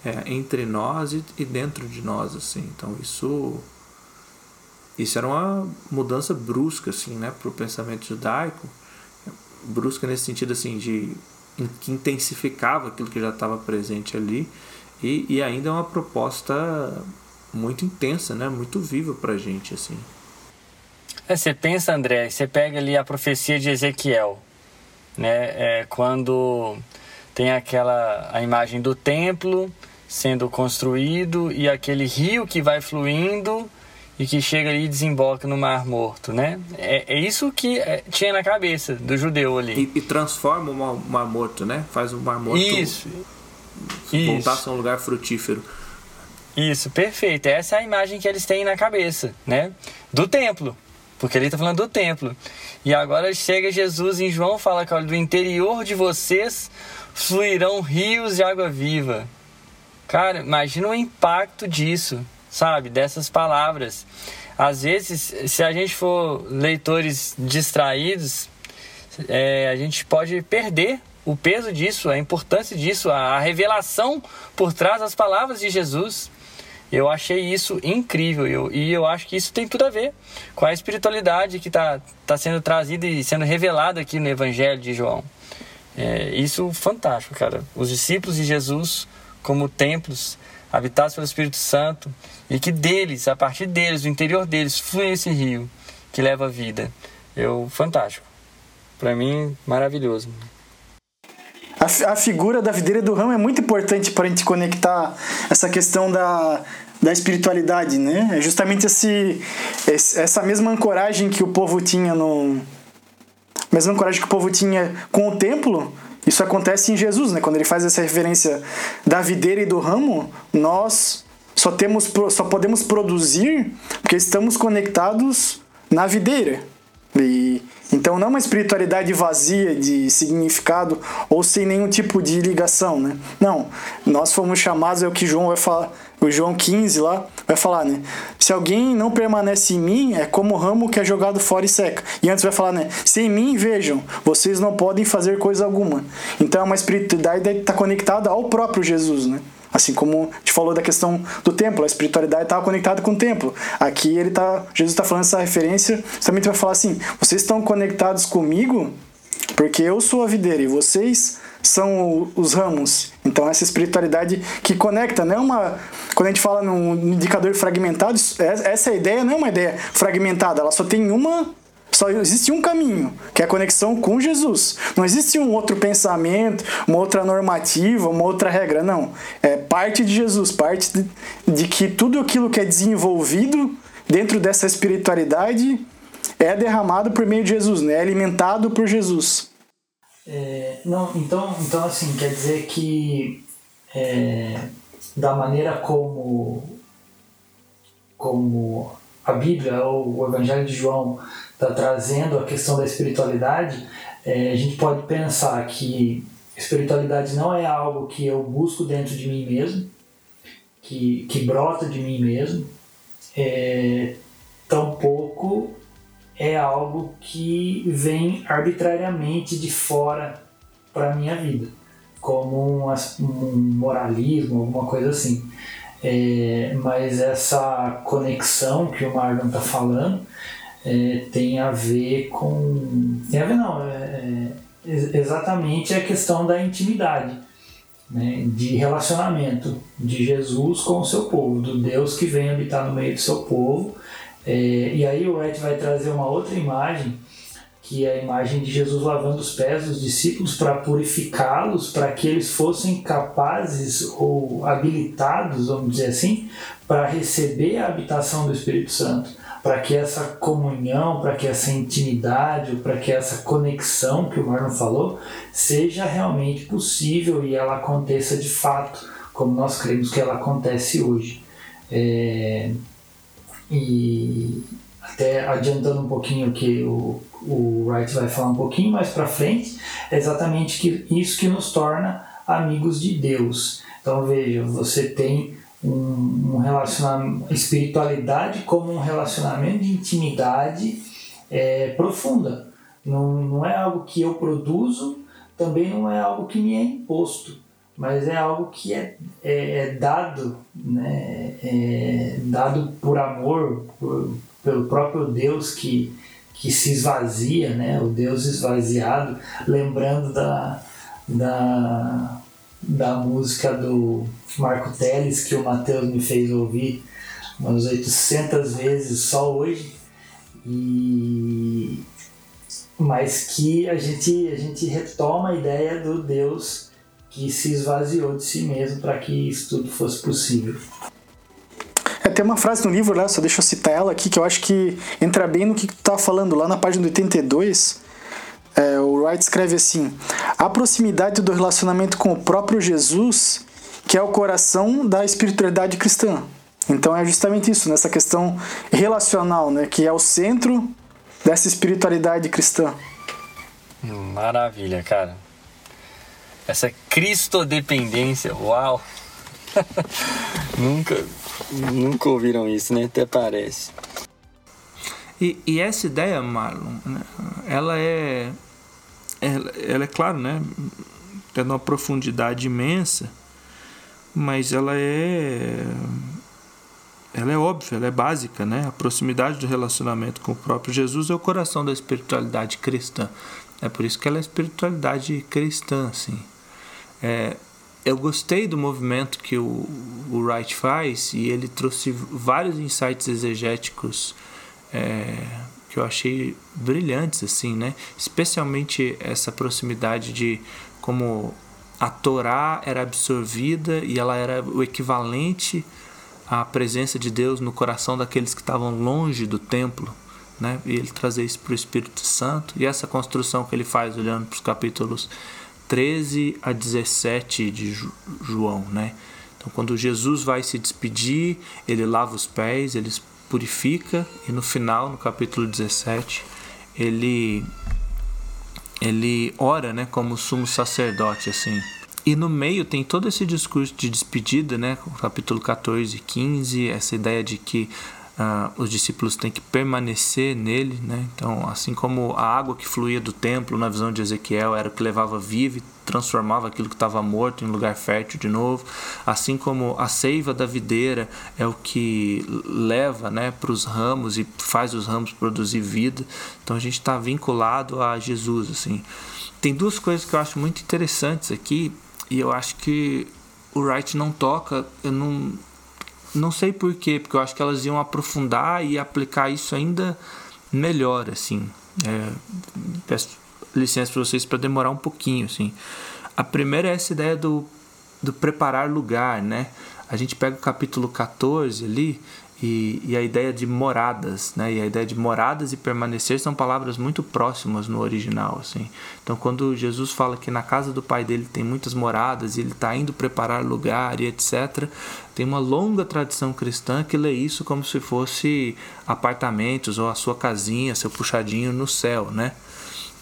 é, entre nós e, e dentro de nós. assim. Então, isso isso era uma mudança brusca assim, né, para o pensamento judaico, brusca nesse sentido assim de que intensificava aquilo que já estava presente ali e, e ainda é uma proposta muito intensa, né, muito viva para a gente assim. É, você pensa, André, você pega ali a profecia de Ezequiel, né, é, quando tem aquela a imagem do templo sendo construído e aquele rio que vai fluindo e que chega ali e desemboca no Mar Morto, né? É, é isso que é, tinha na cabeça do judeu ali. E, e transforma o Mar, Morto, né? Faz o Mar Morto isso. voltar a ser um lugar frutífero. Isso, perfeito. Essa é a imagem que eles têm na cabeça, né? Do templo. Porque ele está falando do templo. E agora chega Jesus em João fala que olha, do interior de vocês fluirão rios de água viva. Cara, imagina o impacto disso sabe? Dessas palavras. Às vezes, se a gente for leitores distraídos, é, a gente pode perder o peso disso, a importância disso, a revelação por trás das palavras de Jesus. Eu achei isso incrível eu, e eu acho que isso tem tudo a ver com a espiritualidade que está tá sendo trazida e sendo revelada aqui no Evangelho de João. É, isso fantástico, cara. Os discípulos de Jesus como templos habitados pelo Espírito Santo e que deles, a partir deles, do interior deles, flui esse rio que leva a vida. Eu, fantástico. Para mim, maravilhoso. A, a figura da videira do ramo é muito importante para a gente conectar essa questão da, da espiritualidade, né? É justamente esse, essa mesma ancoragem que o povo tinha no. Mesma ancoragem que o povo tinha com o templo, isso acontece em Jesus, né? Quando ele faz essa referência da videira e do ramo, nós só temos só podemos produzir porque estamos conectados na videira. E então não é uma espiritualidade vazia de significado ou sem nenhum tipo de ligação, né? Não, nós fomos chamados é o que João vai falar, o João 15 lá vai falar, né? Se alguém não permanece em mim, é como o ramo que é jogado fora e seca. E antes vai falar, né? Se em mim vejam, vocês não podem fazer coisa alguma. Então é uma espiritualidade que está conectada ao próprio Jesus, né? Assim como gente falou da questão do templo, a espiritualidade estava conectada com o templo. Aqui ele tá, Jesus está falando essa referência, justamente vai falar assim: vocês estão conectados comigo porque eu sou a videira e vocês são os ramos. Então essa espiritualidade que conecta, não é uma quando a gente fala num indicador fragmentado, essa ideia não é uma ideia fragmentada, ela só tem uma só existe um caminho, que é a conexão com Jesus. Não existe um outro pensamento, uma outra normativa, uma outra regra. Não. É parte de Jesus, parte de, de que tudo aquilo que é desenvolvido dentro dessa espiritualidade é derramado por meio de Jesus, né? é alimentado por Jesus. É, não, então, então, assim, quer dizer que é, da maneira como, como a Bíblia ou o Evangelho de João está trazendo a questão da espiritualidade, é, a gente pode pensar que espiritualidade não é algo que eu busco dentro de mim mesmo, que, que brota de mim mesmo, é, tampouco é algo que vem arbitrariamente de fora para a minha vida, como um, um moralismo, alguma coisa assim. É, mas essa conexão que o Marlon está falando é, tem a ver com. Tem a ver, não, é, é exatamente a questão da intimidade, né, de relacionamento de Jesus com o seu povo, do Deus que vem habitar no meio do seu povo. É, e aí o Ed vai trazer uma outra imagem que é a imagem de Jesus lavando os pés dos discípulos para purificá-los, para que eles fossem capazes ou habilitados, vamos dizer assim, para receber a habitação do Espírito Santo. Para que essa comunhão, para que essa intimidade, para que essa conexão que o Marlon falou, seja realmente possível e ela aconteça de fato, como nós cremos que ela acontece hoje. É, e até adiantando um pouquinho que o, o Wright vai falar um pouquinho mais para frente, é exatamente que, isso que nos torna amigos de Deus. Então veja, você tem um, relacionamento, espiritualidade como um relacionamento de intimidade é, profunda. Não, não é algo que eu produzo, também não é algo que me é imposto, mas é algo que é, é, é dado, né, é dado por amor, por, pelo próprio Deus que, que se esvazia, né, o Deus esvaziado, lembrando da, da da música do Marco Teles que o Matheus me fez ouvir umas 800 vezes só hoje e mas que a gente a gente retoma a ideia do Deus que se esvaziou de si mesmo para que isso tudo fosse possível. É, tem uma frase no livro lá, só deixa eu citar ela aqui, que eu acho que entra bem no que tu tá falando lá na página 82, é, o Wright escreve assim: a proximidade do relacionamento com o próprio Jesus, que é o coração da espiritualidade cristã. Então é justamente isso, nessa questão relacional, né, que é o centro dessa espiritualidade cristã. Maravilha, cara. Essa cristodependência, uau! [LAUGHS] nunca, nunca ouviram isso, né? Até parece. E, e essa ideia, Marlon, né, ela é ela, ela é claro, né? Tendo uma profundidade imensa, mas ela é ela é óbvia, ela é básica, né? A proximidade do relacionamento com o próprio Jesus é o coração da espiritualidade cristã. É por isso que ela é espiritualidade cristã, assim. É, eu gostei do movimento que o, o Wright faz e ele trouxe vários insights exegéticos é, que eu achei brilhantes assim, né? Especialmente essa proximidade de como a Torá era absorvida e ela era o equivalente à presença de Deus no coração daqueles que estavam longe do templo, né? E ele trazer isso para o Espírito Santo e essa construção que ele faz olhando para os capítulos 13 a 17 de João, né? Então, quando Jesus vai se despedir, ele lava os pés, ele purifica e no final, no capítulo 17, ele ele ora, né, como sumo sacerdote assim. E no meio tem todo esse discurso de despedida, né, capítulo 14 e 15, essa ideia de que Uh, os discípulos têm que permanecer nele, né? Então, assim como a água que fluía do templo na visão de Ezequiel era o que levava vivo e transformava aquilo que estava morto em lugar fértil de novo, assim como a seiva da videira é o que leva, né, para os ramos e faz os ramos produzir vida. Então, a gente está vinculado a Jesus, assim. Tem duas coisas que eu acho muito interessantes aqui e eu acho que o Wright não toca, eu não não sei porquê, porque eu acho que elas iam aprofundar e aplicar isso ainda melhor, assim. É, peço licença para vocês para demorar um pouquinho, assim. A primeira é essa ideia do, do preparar lugar, né? A gente pega o capítulo 14 ali e, e, a ideia de moradas, né? E a ideia de moradas e permanecer são palavras muito próximas no original, assim. Então, quando Jesus fala que na casa do pai dele tem muitas moradas e ele está indo preparar lugar e etc., tem uma longa tradição cristã que lê isso como se fosse apartamentos ou a sua casinha, seu puxadinho no céu, né?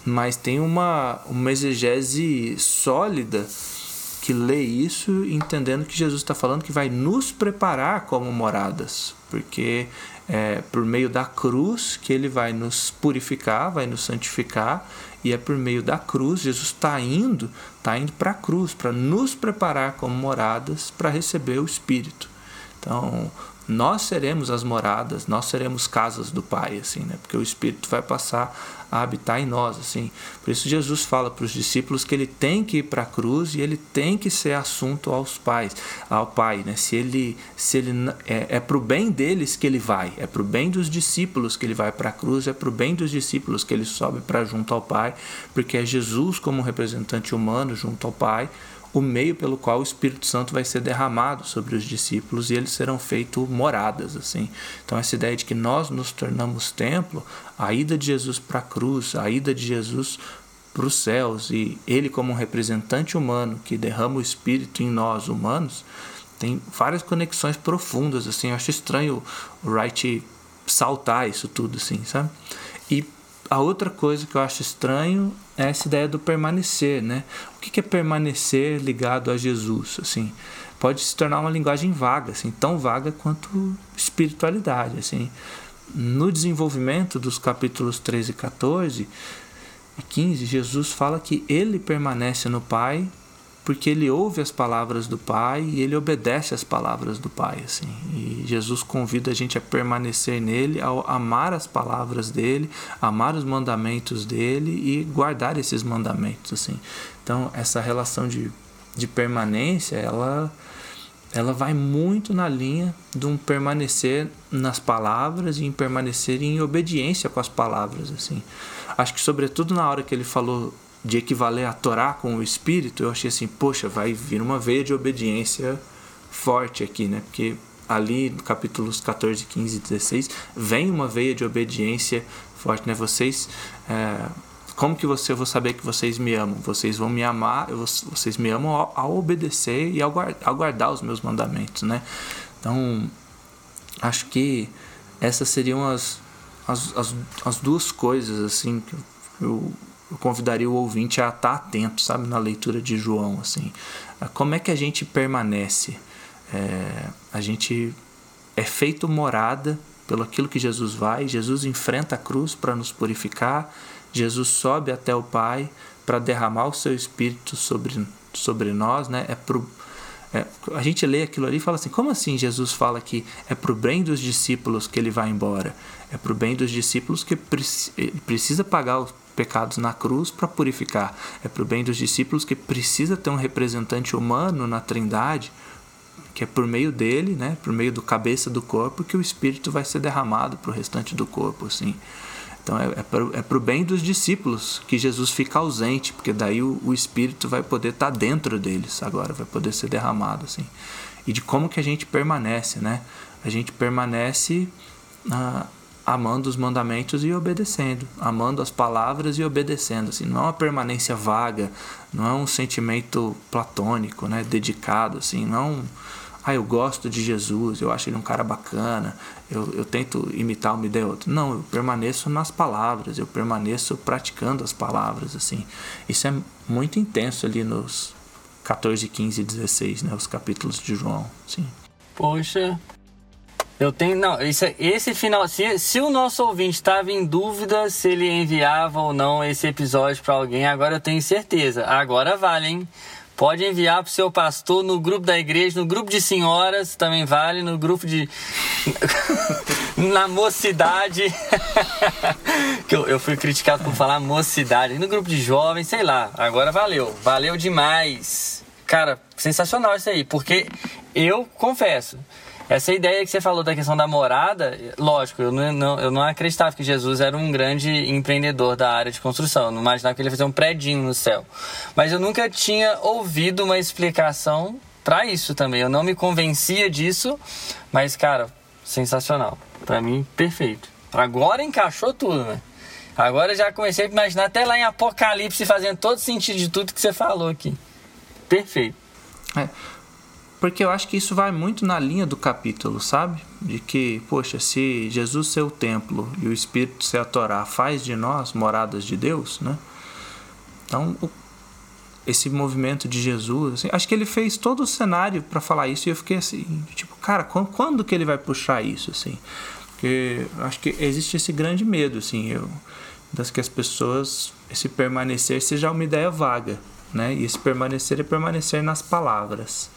Mas tem uma, uma exegese sólida que lê isso entendendo que Jesus está falando que vai nos preparar como moradas, porque é por meio da cruz que ele vai nos purificar, vai nos santificar, e é por meio da cruz, Jesus está indo, está indo para a cruz, para nos preparar como moradas para receber o Espírito. Então, nós seremos as moradas, nós seremos casas do Pai, assim, né? Porque o Espírito vai passar a habitar em nós, assim. Por isso Jesus fala para os discípulos que ele tem que ir para a cruz e ele tem que ser assunto aos pais, ao Pai, né? Se ele, se ele é, é para o bem deles que ele vai, é para o bem dos discípulos que ele vai para a cruz, é para o bem dos discípulos que ele sobe para junto ao Pai, porque é Jesus como representante humano junto ao Pai o meio pelo qual o Espírito Santo vai ser derramado sobre os discípulos e eles serão feitos moradas assim. Então essa ideia de que nós nos tornamos templo, a ida de Jesus para a cruz, a ida de Jesus para os céus e ele como um representante humano que derrama o Espírito em nós humanos, tem várias conexões profundas assim. Eu acho estranho o Wright saltar isso tudo assim, sabe? E a outra coisa que eu acho estranho é essa ideia do permanecer, né? O que é permanecer ligado a Jesus, assim? Pode se tornar uma linguagem vaga, assim, tão vaga quanto espiritualidade, assim. No desenvolvimento dos capítulos 13 e 14 e 15, Jesus fala que ele permanece no Pai porque ele ouve as palavras do Pai e ele obedece às palavras do Pai, assim. E Jesus convida a gente a permanecer nele, ao amar as palavras dele, amar os mandamentos dele e guardar esses mandamentos, assim. Então, essa relação de, de permanência, ela ela vai muito na linha de um permanecer nas palavras e em permanecer em obediência com as palavras, assim. Acho que sobretudo na hora que ele falou de equivaler a Torá com o Espírito, eu achei assim, poxa, vai vir uma veia de obediência forte aqui, né? Porque ali no capítulos 14, 15 e 16 vem uma veia de obediência forte, né? Vocês, é, como que você eu vou saber que vocês me amam? Vocês vão me amar, vocês me amam ao, ao obedecer e ao, ao guardar os meus mandamentos, né? Então, acho que essas seriam as, as, as, as duas coisas assim que eu eu convidaria o ouvinte a estar atento, sabe, na leitura de João, assim. Como é que a gente permanece? É, a gente é feito morada pelo aquilo que Jesus vai. Jesus enfrenta a cruz para nos purificar. Jesus sobe até o Pai para derramar o seu Espírito sobre, sobre nós, né? É pro, é, a gente lê aquilo ali e fala assim: como assim Jesus fala que é para o bem dos discípulos que ele vai embora? É para o bem dos discípulos que precisa pagar o pecados na cruz para purificar. É para o bem dos discípulos que precisa ter um representante humano na Trindade, que é por meio dele, né, por meio do cabeça do corpo, que o Espírito vai ser derramado para o restante do corpo, assim. Então é, é para é o bem dos discípulos que Jesus fica ausente, porque daí o, o Espírito vai poder estar tá dentro deles agora, vai poder ser derramado, assim. E de como que a gente permanece, né? A gente permanece ah, amando os mandamentos e obedecendo, amando as palavras e obedecendo. Assim, não é uma permanência vaga, não é um sentimento platônico, né, dedicado, assim, não é ah, eu gosto de Jesus, eu acho ele um cara bacana, eu, eu tento imitar uma ideia ou outra. Não, eu permaneço nas palavras, eu permaneço praticando as palavras, assim. Isso é muito intenso ali nos 14, 15 e 16, né, os capítulos de João, sim. Poxa, eu tenho. Não, esse, é, esse final. Se, se o nosso ouvinte estava em dúvida se ele enviava ou não esse episódio para alguém, agora eu tenho certeza. Agora vale, hein? Pode enviar para o seu pastor no grupo da igreja, no grupo de senhoras também vale, no grupo de. [LAUGHS] na mocidade. [LAUGHS] que eu, eu fui criticado por falar mocidade. No grupo de jovens, sei lá. Agora valeu. Valeu demais. Cara, sensacional isso aí. Porque eu confesso. Essa ideia que você falou da questão da morada, lógico, eu não, eu não acreditava que Jesus era um grande empreendedor da área de construção. Eu não imaginava que ele ia fazer um predinho no céu. Mas eu nunca tinha ouvido uma explicação para isso também. Eu não me convencia disso, mas, cara, sensacional. Para mim, perfeito. Agora encaixou tudo, né? Agora já comecei a imaginar até lá em Apocalipse fazendo todo sentido de tudo que você falou aqui. Perfeito. É. Porque eu acho que isso vai muito na linha do capítulo, sabe? De que, poxa, se Jesus ser o templo e o Espírito ser a Torá faz de nós moradas de Deus, né? Então, esse movimento de Jesus, assim, acho que ele fez todo o cenário para falar isso e eu fiquei assim, tipo, cara, quando, que ele vai puxar isso, assim? Porque acho que existe esse grande medo, assim, eu, das que as pessoas, esse permanecer seja uma ideia vaga, né? E esse permanecer é permanecer nas palavras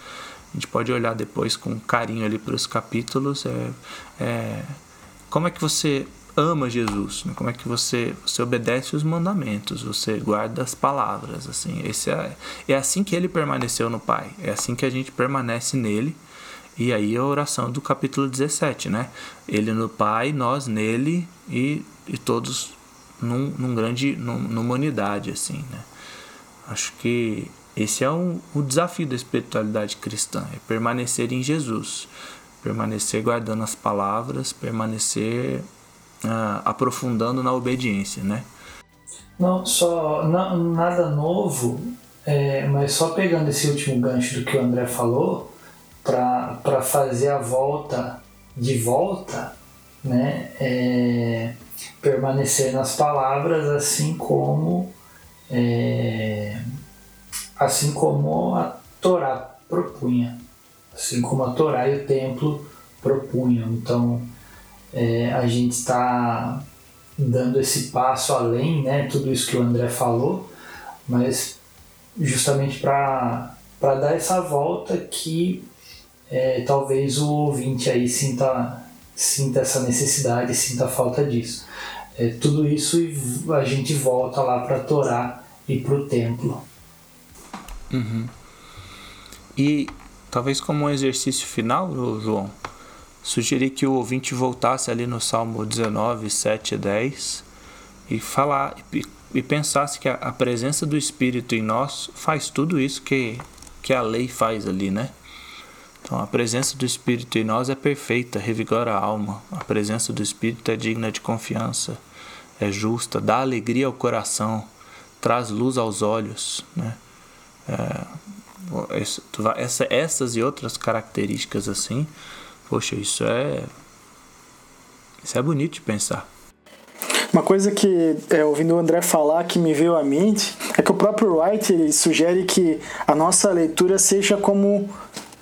a gente pode olhar depois com carinho ali para os capítulos. É, é, como é que você ama Jesus, né? como é que você você obedece os mandamentos, você guarda as palavras, assim. Esse é, é assim que ele permaneceu no Pai, é assim que a gente permanece nele. E aí a oração do capítulo 17, né? Ele no Pai, nós nele e, e todos num, num grande num, numa unidade assim, né? Acho que esse é um, o desafio da espiritualidade cristã, é permanecer em Jesus, permanecer guardando as palavras, permanecer uh, aprofundando na obediência, né? Não, só não, nada novo, é, mas só pegando esse último gancho do que o André falou, para fazer a volta de volta, né? É, permanecer nas palavras, assim como é, assim como a Torá propunha, assim como a Torá e o templo propunham. Então é, a gente está dando esse passo além, né? Tudo isso que o André falou, mas justamente para dar essa volta que é, talvez o ouvinte aí sinta, sinta essa necessidade, sinta a falta disso. É, tudo isso a gente volta lá para a Torá e para o templo. Uhum. E talvez como um exercício final, João, sugerir que o ouvinte voltasse ali no Salmo 19, 7 e 10 e falar e, e pensasse que a, a, presença do Espírito em nós faz tudo isso que, que a lei faz ali, né? Então a presença do Espírito em nós é perfeita, revigora a alma. A presença do Espírito é digna de confiança, é justa, dá alegria ao coração, traz luz aos olhos, né? É, essa, essas e outras características assim Poxa, isso é. Isso é bonito de pensar. Uma coisa que, é, ouvindo o André falar, que me veio à mente é que o próprio Wright sugere que a nossa leitura seja como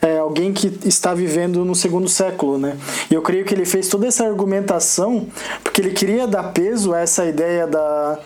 é, alguém que está vivendo no segundo século, né? E eu creio que ele fez toda essa argumentação porque ele queria dar peso a essa ideia da,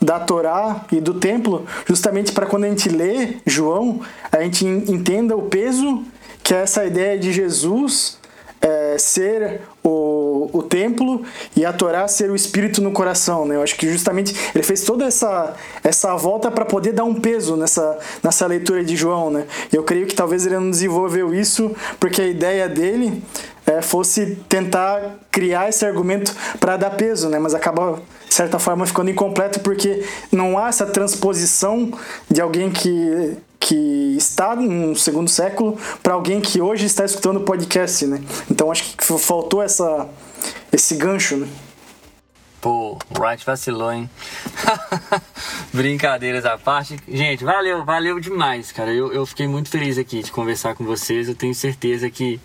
da Torá e do templo, justamente para quando a gente lê João, a gente entenda o peso que é essa ideia de Jesus é, ser o, o templo e a Torá ser o espírito no coração. Né? Eu acho que justamente ele fez toda essa, essa volta para poder dar um peso nessa, nessa leitura de João. Né? Eu creio que talvez ele não desenvolveu isso porque a ideia dele é, fosse tentar criar esse argumento para dar peso, né? mas acaba de certa forma ficando incompleto porque não há essa transposição de alguém que que está no segundo século para alguém que hoje está escutando o podcast, né? Então acho que faltou essa esse gancho, né? Pô, o Wright vacilou, hein? [LAUGHS] Brincadeiras à parte. Gente, valeu, valeu demais, cara. Eu, eu fiquei muito feliz aqui de conversar com vocês. Eu tenho certeza que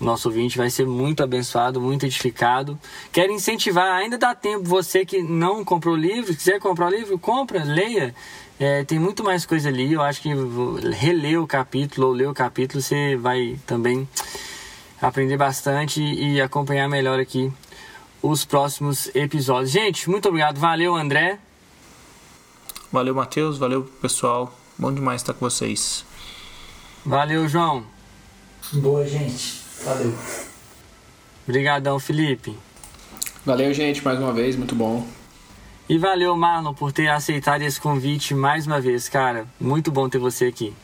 o nosso ouvinte vai ser muito abençoado, muito edificado. Quero incentivar, ainda dá tempo, você que não comprou o livro, quiser comprar o livro, compra, leia. É, tem muito mais coisa ali. Eu acho que reler o capítulo ou ler o capítulo você vai também aprender bastante e acompanhar melhor aqui os próximos episódios. Gente, muito obrigado. Valeu, André. Valeu, Matheus. Valeu, pessoal. Bom demais estar com vocês. Valeu, João. Boa, gente. Valeu. Obrigadão, Felipe. Valeu, gente, mais uma vez. Muito bom. E valeu, Marlon, por ter aceitado esse convite mais uma vez, cara. Muito bom ter você aqui.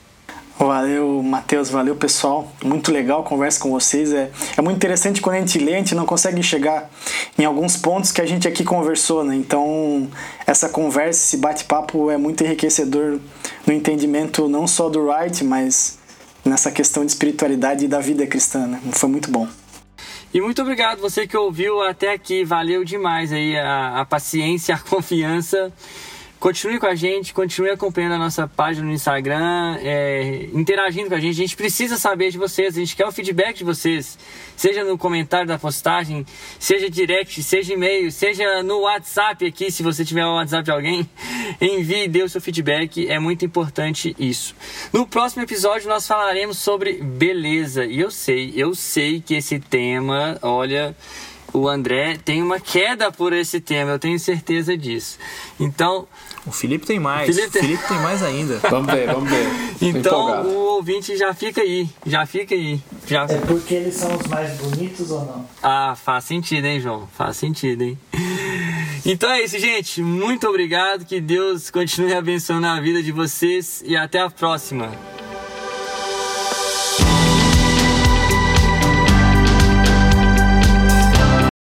Valeu, Matheus, valeu pessoal. Muito legal a conversa com vocês. É, é muito interessante quando a gente lê, a gente não consegue chegar em alguns pontos que a gente aqui conversou, né? Então, essa conversa, esse bate-papo é muito enriquecedor no entendimento não só do Wright, mas nessa questão de espiritualidade e da vida cristã. Né? Foi muito bom. E muito obrigado você que ouviu até aqui. Valeu demais aí a, a paciência, a confiança. Continue com a gente, continue acompanhando a nossa página no Instagram, é, interagindo com a gente. A gente precisa saber de vocês, a gente quer o feedback de vocês, seja no comentário da postagem, seja direct, seja e-mail, seja no WhatsApp aqui, se você tiver o WhatsApp de alguém, [LAUGHS] envie, dê o seu feedback, é muito importante isso. No próximo episódio nós falaremos sobre beleza, e eu sei, eu sei que esse tema, olha o André tem uma queda por esse tema, eu tenho certeza disso. Então. O Felipe tem mais. Felipe tem, Felipe tem mais ainda. [LAUGHS] vamos ver, vamos ver. então o ouvinte já fica aí, já fica aí. Já... É porque eles são os mais bonitos ou não? Ah, faz sentido, hein, João? Faz sentido, hein? Então é isso, gente. Muito obrigado. Que Deus continue abençoando a vida de vocês e até a próxima.